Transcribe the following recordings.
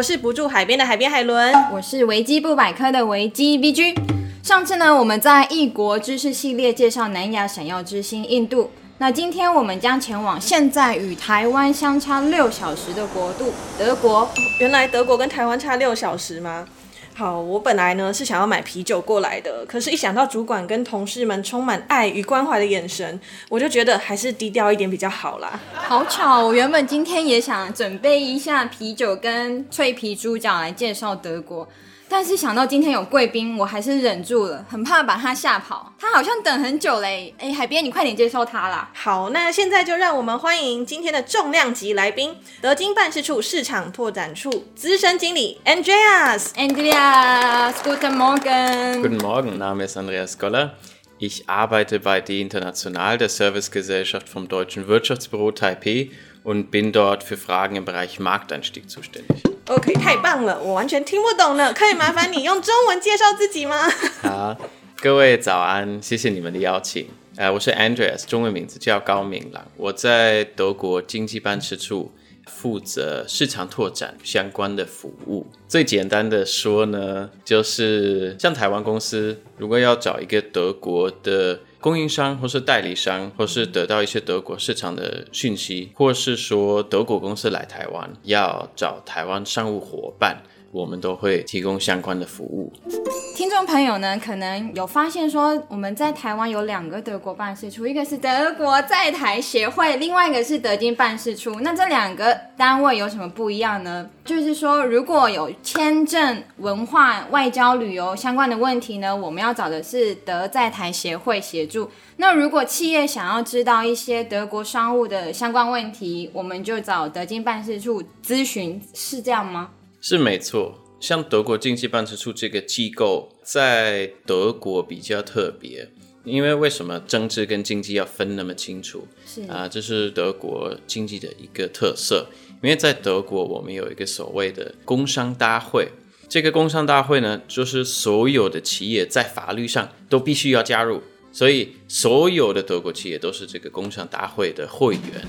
我是不住海边的海边海伦，我是维基不百科的维基 B G。上次呢，我们在异国知识系列介绍南亚闪耀之星印度。那今天我们将前往现在与台湾相差六小时的国度德国。原来德国跟台湾差六小时吗？好，我本来呢是想要买啤酒过来的，可是，一想到主管跟同事们充满爱与关怀的眼神，我就觉得还是低调一点比较好啦。好巧，我原本今天也想准备一下啤酒跟脆皮猪脚来介绍德国。但是想到今天有贵宾，我还是忍住了，很怕把他吓跑。他好像等很久嘞，哎，海边，你快点介绍他啦。好，那现在就让我们欢迎今天的重量级来宾，德金办事处市场拓展处资深经理 Andreas。Andreas，Guten Morgen。Guten Morgen, Name ist Andreas Goller. Ich arbeite bei Die International, der Servicegesellschaft vom Deutschen Wirtschaftsbüro Taipei und bin dort für Fragen im Bereich Markteinstieg zuständig. OK，太棒了，我完全听不懂呢，可以麻烦你用中文介绍自己吗？好，各位早安，谢谢你们的邀请。呃，我是 Andreas，中文名字叫高明朗，我在德国经济办事处负责市场拓展相关的服务。最简单的说呢，就是像台湾公司如果要找一个德国的。供应商或是代理商，或是得到一些德国市场的讯息，或是说德国公司来台湾要找台湾商务伙伴。我们都会提供相关的服务。朋友呢，可能有发现说，我们在台湾有两个德国办事处，一个是德国在台协会，另外一个是德经办事处。那这两个单位有什么不一样呢？就是说，如果有签证、文化、外交、旅游相关的问题呢，我们要找的是德在台协会协助。那如果企业想要知道一些德国商务的相关问题，我们就找德经办事处咨询，是这样吗？是没错，像德国经济办事处这个机构在德国比较特别，因为为什么政治跟经济要分那么清楚？是啊，这是德国经济的一个特色。因为在德国，我们有一个所谓的工商大会，这个工商大会呢，就是所有的企业在法律上都必须要加入，所以所有的德国企业都是这个工商大会的会员。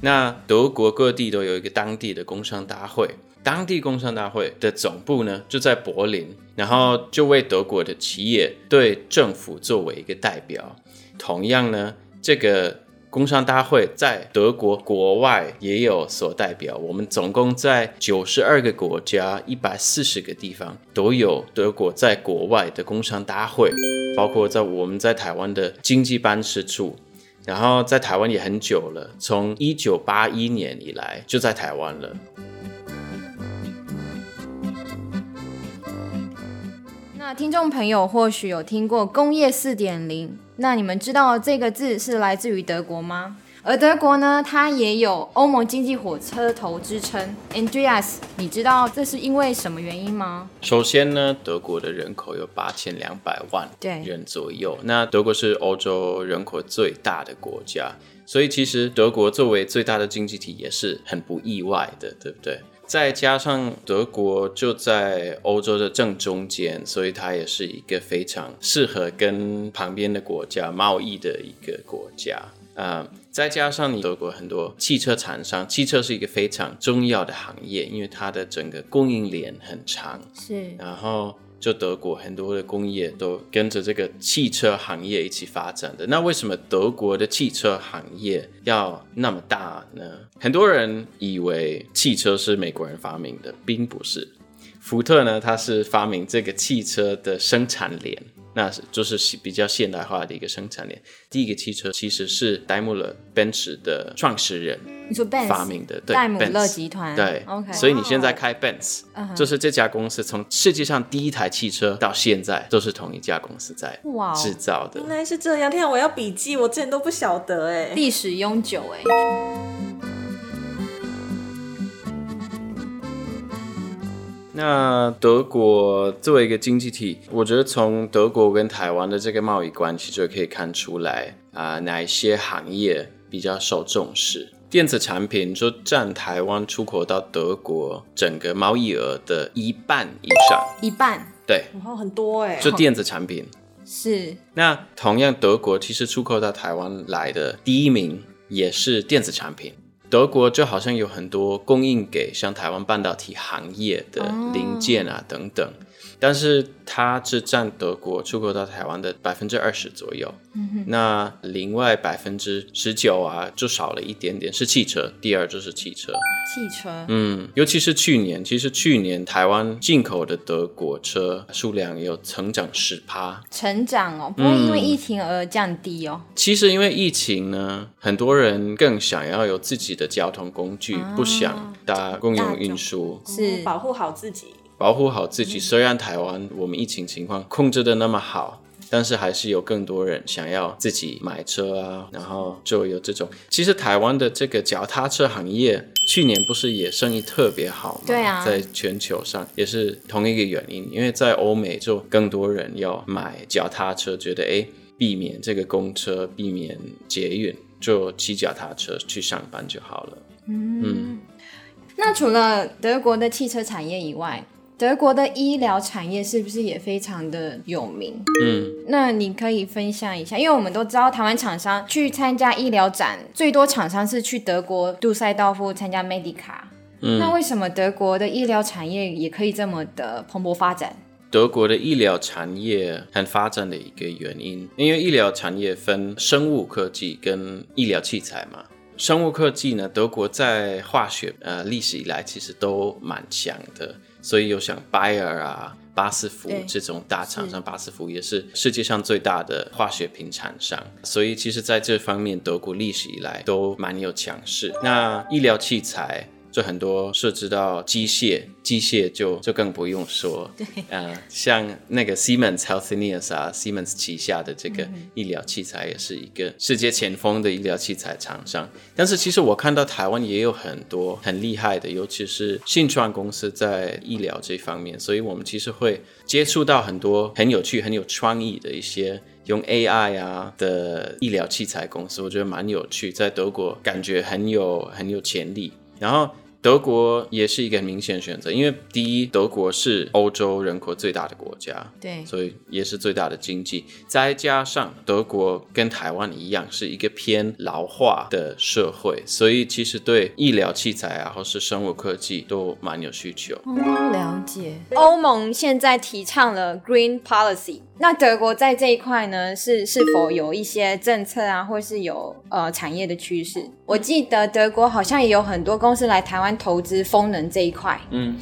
那德国各地都有一个当地的工商大会。当地工商大会的总部呢，就在柏林，然后就为德国的企业对政府作为一个代表。同样呢，这个工商大会在德国国外也有所代表。我们总共在九十二个国家、一百四十个地方都有德国在国外的工商大会，包括在我们在台湾的经济办事处，然后在台湾也很久了，从一九八一年以来就在台湾了。那听众朋友或许有听过工业四点零，那你们知道这个字是来自于德国吗？而德国呢，它也有欧盟经济火车头之称。Andreas，你知道这是因为什么原因吗？首先呢，德国的人口有八千两百万人左右，那德国是欧洲人口最大的国家，所以其实德国作为最大的经济体也是很不意外的，对不对？再加上德国就在欧洲的正中间，所以它也是一个非常适合跟旁边的国家贸易的一个国家。啊、嗯，再加上你德国很多汽车厂商，汽车是一个非常重要的行业，因为它的整个供应链很长。是，然后。就德国很多的工业都跟着这个汽车行业一起发展的。那为什么德国的汽车行业要那么大呢？很多人以为汽车是美国人发明的，并不是。福特呢，它是发明这个汽车的生产链。那是就是比较现代化的一个生产链。第一个汽车其实是戴姆勒奔驰的创始人，你说 Benz 发明的，对，戴姆勒集团，对，OK。所以你现在开 Benz，、oh. 就是这家公司从世界上第一台汽车到现在都是同一家公司在制造的。原来是这样，天啊，我要笔记，我之前都不晓得哎，历史悠久哎。那德国作为一个经济体，我觉得从德国跟台湾的这个贸易关系就可以看出来啊、呃，哪一些行业比较受重视。电子产品就占台湾出口到德国整个贸易额的一半以上，一半，对，然后很多哎，就电子产品是。那同样，德国其实出口到台湾来的第一名也是电子产品。德国就好像有很多供应给像台湾半导体行业的零件啊等等，但是它只占德国出口到台湾的百分之二十左右。那另外百分之十九啊，就少了一点点，是汽车。第二就是汽车，汽车，嗯，尤其是去年，其实去年台湾进口的德国车数量有成长十趴，成长哦，不会因为疫情而降低哦。其实因为疫情呢，很多人更想要有自己的交通工具，啊、不想搭公用运输，是保护好自己，保护好自己。虽然台湾我们疫情情况控制的那么好。但是还是有更多人想要自己买车啊，然后就有这种。其实台湾的这个脚踏车行业去年不是也生意特别好吗？对啊，在全球上也是同一个原因，因为在欧美就更多人要买脚踏车，觉得哎，避免这个公车，避免捷运，就骑脚踏车去上班就好了。嗯，嗯，那除了德国的汽车产业以外，德国的医疗产业是不是也非常的有名？嗯，那你可以分享一下，因为我们都知道台湾厂商去参加医疗展，最多厂商是去德国杜塞道夫参加 Medica。嗯，那为什么德国的医疗产业也可以这么的蓬勃发展？德国的医疗产业很发展的一个原因，因为医疗产业分生物科技跟医疗器材嘛。生物科技呢，德国在化学呃历史以来其实都蛮强的。所以有像拜尔啊、巴斯夫这种大厂商，巴斯夫也是世界上最大的化学品厂商。所以其实在这方面，德国历史以来都蛮有强势。那医疗器材。就很多涉及到机械，机械就就更不用说。对，呃，像那个 Siemens Healthineers 啊，Siemens 旗下的这个医疗器材也是一个世界前锋的医疗器材厂商。但是其实我看到台湾也有很多很厉害的，尤其是信创公司在医疗这方面，所以我们其实会接触到很多很有趣、很有创意的一些用 AI 啊的医疗器材公司，我觉得蛮有趣，在德国感觉很有很有潜力，然后。德国也是一个很明显选择，因为第一，德国是欧洲人口最大的国家，对，所以也是最大的经济。再加上德国跟台湾一样，是一个偏老化的社会，所以其实对医疗器材啊，或是生物科技都蛮有需求。嗯，了解。欧盟现在提倡了 Green Policy。那德国在这一块呢，是是否有一些政策啊，或是有呃产业的趋势？我记得德国好像也有很多公司来台湾投资风能这一块。嗯，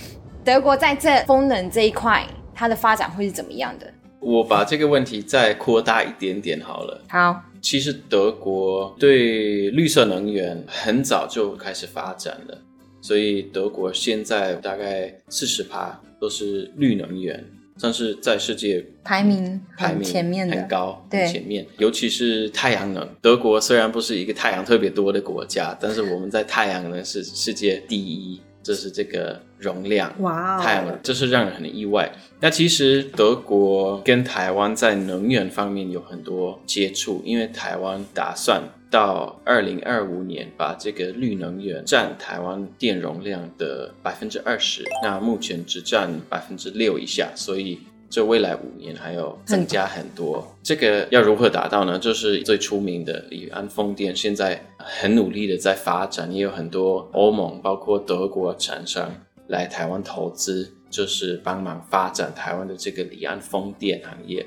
德国在这风能这一块，它的发展会是怎么样的？我把这个问题再扩大一点点好了。好，其实德国对绿色能源很早就开始发展了，所以德国现在大概四十趴都是绿能源。算是在世界排名排名前面很高，对前面，尤其是太阳能。德国虽然不是一个太阳特别多的国家，但是我们在太阳能是世界第一，这是这个容量。哇哦，太阳能这是让人很意外。那其实德国跟台湾在能源方面有很多接触，因为台湾打算。到二零二五年，把这个绿能源占台湾电容量的百分之二十，那目前只占百分之六以下，所以这未来五年还要增加很多。这个要如何达到呢？就是最出名的李安风电，现在很努力的在发展，也有很多欧盟包括德国厂商来台湾投资，就是帮忙发展台湾的这个李安风电行业。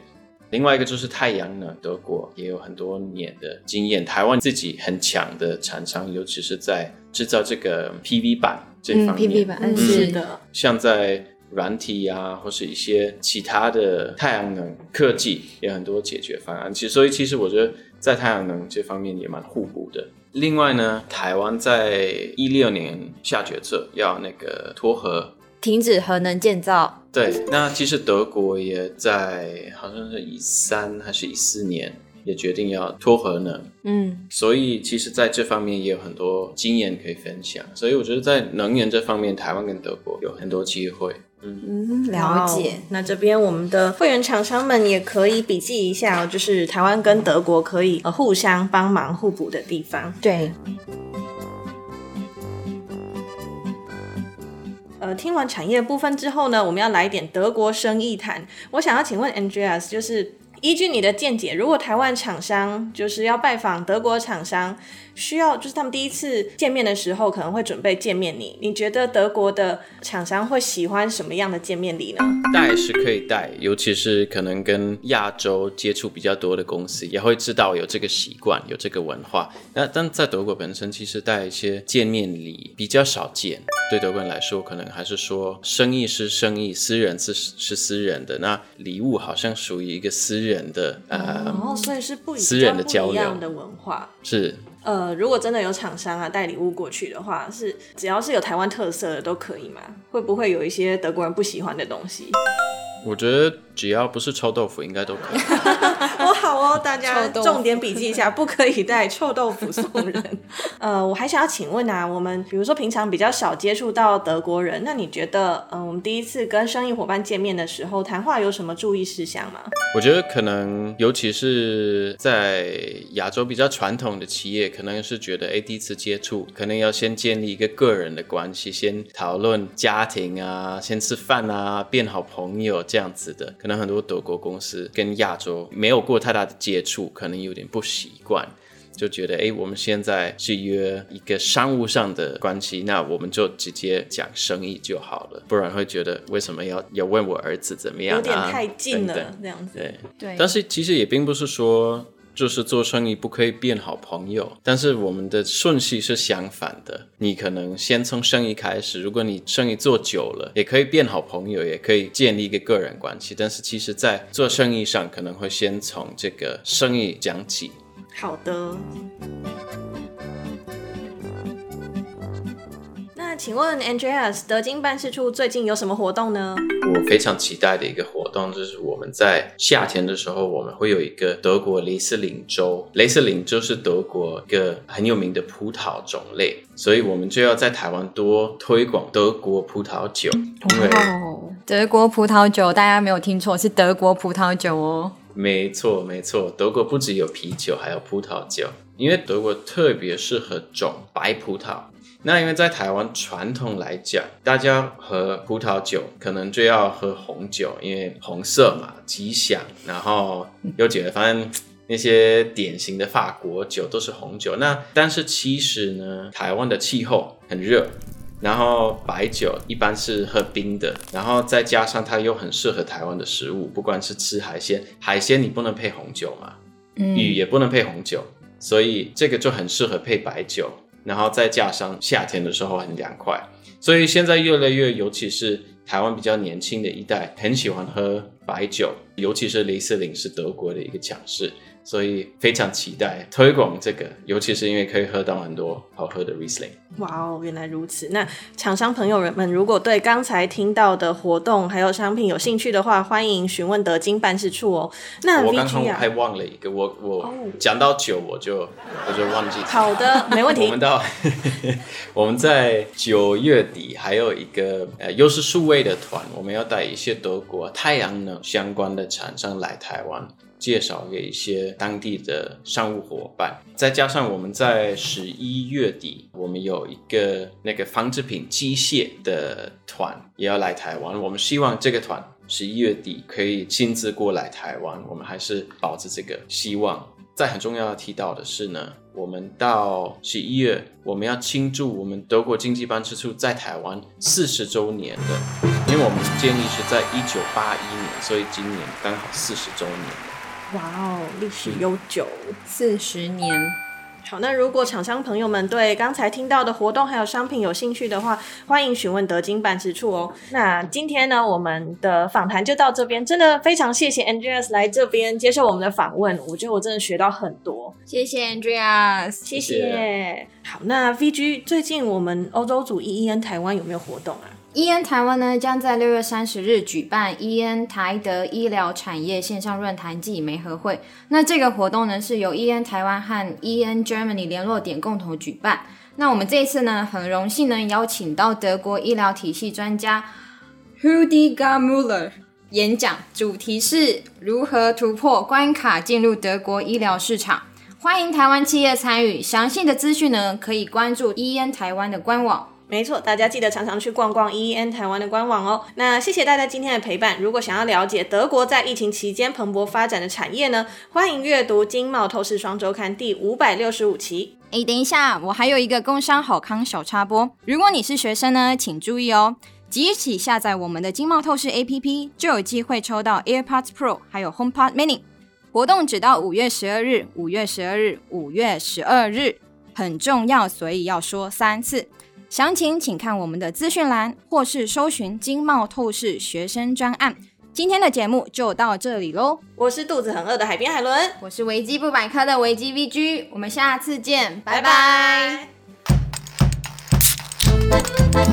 另外一个就是太阳能，德国也有很多年的经验。台湾自己很强的厂商，尤其是在制造这个 PV 板这方面，嗯，PV 板是的。像在软体啊，或是一些其他的太阳能科技，有很多解决方案。其实，所以其实我觉得在太阳能这方面也蛮互补的。另外呢，台湾在一六年下决策要那个脱核。停止核能建造。对，那其实德国也在好像是一三还是一四年也决定要脱核能。嗯，所以其实在这方面也有很多经验可以分享。所以我觉得在能源这方面，台湾跟德国有很多机会。嗯，了解。那这边我们的会员厂商们也可以笔记一下，就是台湾跟德国可以呃互相帮忙互补的地方。对。呃，听完产业部分之后呢，我们要来一点德国生意谈。我想要请问 Andreas，就是依据你的见解，如果台湾厂商就是要拜访德国厂商，需要就是他们第一次见面的时候，可能会准备见面礼。你觉得德国的厂商会喜欢什么样的见面礼呢？带是可以带，尤其是可能跟亚洲接触比较多的公司，也会知道有这个习惯，有这个文化。那但在德国本身，其实带一些见面礼比较少见。对德国人来说，可能还是说生意是生意，私人是是私人的。那礼物好像属于一个私人的，呃，哦，所以是不私人的交流的文化是。呃，如果真的有厂商啊带礼物过去的话，是只要是有台湾特色的都可以吗？会不会有一些德国人不喜欢的东西？我觉得只要不是臭豆腐，应该都可以。我，好哦，大家重点笔记一下，不可以带臭豆腐送人。呃，我还想要请问啊，我们比如说平常比较少接触到德国人，那你觉得，呃，我们第一次跟生意伙伴见面的时候，谈话有什么注意事项吗？我觉得可能，尤其是在亚洲比较传统的企业，可能是觉得，哎，第一次接触，可能要先建立一个个人的关系，先讨论家庭啊，先吃饭啊，变好朋友。这样子的，可能很多德国公司跟亚洲没有过太大的接触，可能有点不习惯，就觉得哎，我们现在是约一个商务上的关系，那我们就直接讲生意就好了，不然会觉得为什么要要问我儿子怎么样啊？有点太近了，这样子。对对，但是其实也并不是说。就是做生意不可以变好朋友，但是我们的顺序是相反的。你可能先从生意开始，如果你生意做久了，也可以变好朋友，也可以建立一个个人关系。但是其实，在做生意上，可能会先从这个生意讲起。好的。请问 Andreas，德金办事处最近有什么活动呢？我非常期待的一个活动就是我们在夏天的时候，我们会有一个德国雷司令周。雷司令就是德国一个很有名的葡萄种类，所以我们就要在台湾多推广德国葡萄酒。哦，德国葡萄酒，大家没有听错，是德国葡萄酒哦。没错，没错，德国不只有啤酒，还有葡萄酒，因为德国特别适合种白葡萄。那因为在台湾传统来讲，大家喝葡萄酒可能就要喝红酒，因为红色嘛，吉祥。然后又觉得反正那些典型的法国酒都是红酒。那但是其实呢，台湾的气候很热，然后白酒一般是喝冰的，然后再加上它又很适合台湾的食物，不管是吃海鲜，海鲜你不能配红酒嘛，鱼也不能配红酒，所以这个就很适合配白酒。然后再加上夏天的时候很凉快，所以现在越来越，尤其是台湾比较年轻的一代，很喜欢喝白酒，尤其是雷司令是德国的一个强势。所以非常期待推广这个，尤其是因为可以喝到很多好喝的 Riesling。哇哦，原来如此！那厂商朋友们，如果对刚才听到的活动还有商品有兴趣的话，欢迎询问德金办事处哦。那我刚刚还忘了一个，我我讲到酒我就我就忘记。好的，没问题。我们到 我们在九月底还有一个呃，又是数位的团，我们要带一些德国太阳能相关的厂商来台湾。介绍给一些当地的商务伙伴，再加上我们在十一月底，我们有一个那个纺织品机械的团也要来台湾。我们希望这个团十一月底可以亲自过来台湾。我们还是抱着这个希望。再很重要要提到的是呢，我们到十一月我们要庆祝我们德国经济办事处在台湾四十周年的，因为我们建立是在一九八一年，所以今年刚好四十周年。哇哦，历史悠久，四十年。好，那如果厂商朋友们对刚才听到的活动还有商品有兴趣的话，欢迎询问德金办事处哦。那今天呢，我们的访谈就到这边，真的非常谢谢 Andreas 来这边接受我们的访问，我觉得我真的学到很多。谢谢 Andreas，谢谢。好，那 VG 最近我们欧洲组 EEN 台湾有没有活动啊？EN 台湾呢，将在六月三十日举办 EN 台德医疗产业线上论坛暨媒合会。那这个活动呢，是由 EN 台湾和 EN Germany 联络点共同举办。那我们这一次呢，很荣幸呢，邀请到德国医疗体系专家 Rüdiger Müller 演讲，主题是如何突破关卡进入德国医疗市场。欢迎台湾企业参与，详细的资讯呢可以关注 EN 台湾的官网。没错，大家记得常常去逛逛 EN 台湾的官网哦。那谢谢大家今天的陪伴。如果想要了解德国在疫情期间蓬勃发展的产业呢，欢迎阅读《经贸透视双周刊》第五百六十五期。哎，等一下，我还有一个工商好康小插播。如果你是学生呢，请注意哦，即日起下载我们的经贸透视 APP，就有机会抽到 AirPods Pro 还有 HomePod Mini。活动只到五月十二日，五月十二日，五月十二日，很重要，所以要说三次。详情请看我们的资讯栏，或是搜寻“经贸透视学生专案”。今天的节目就到这里喽。我是肚子很饿的海边海伦，我是维基不百科的维基 VG，我们下次见，拜拜。拜拜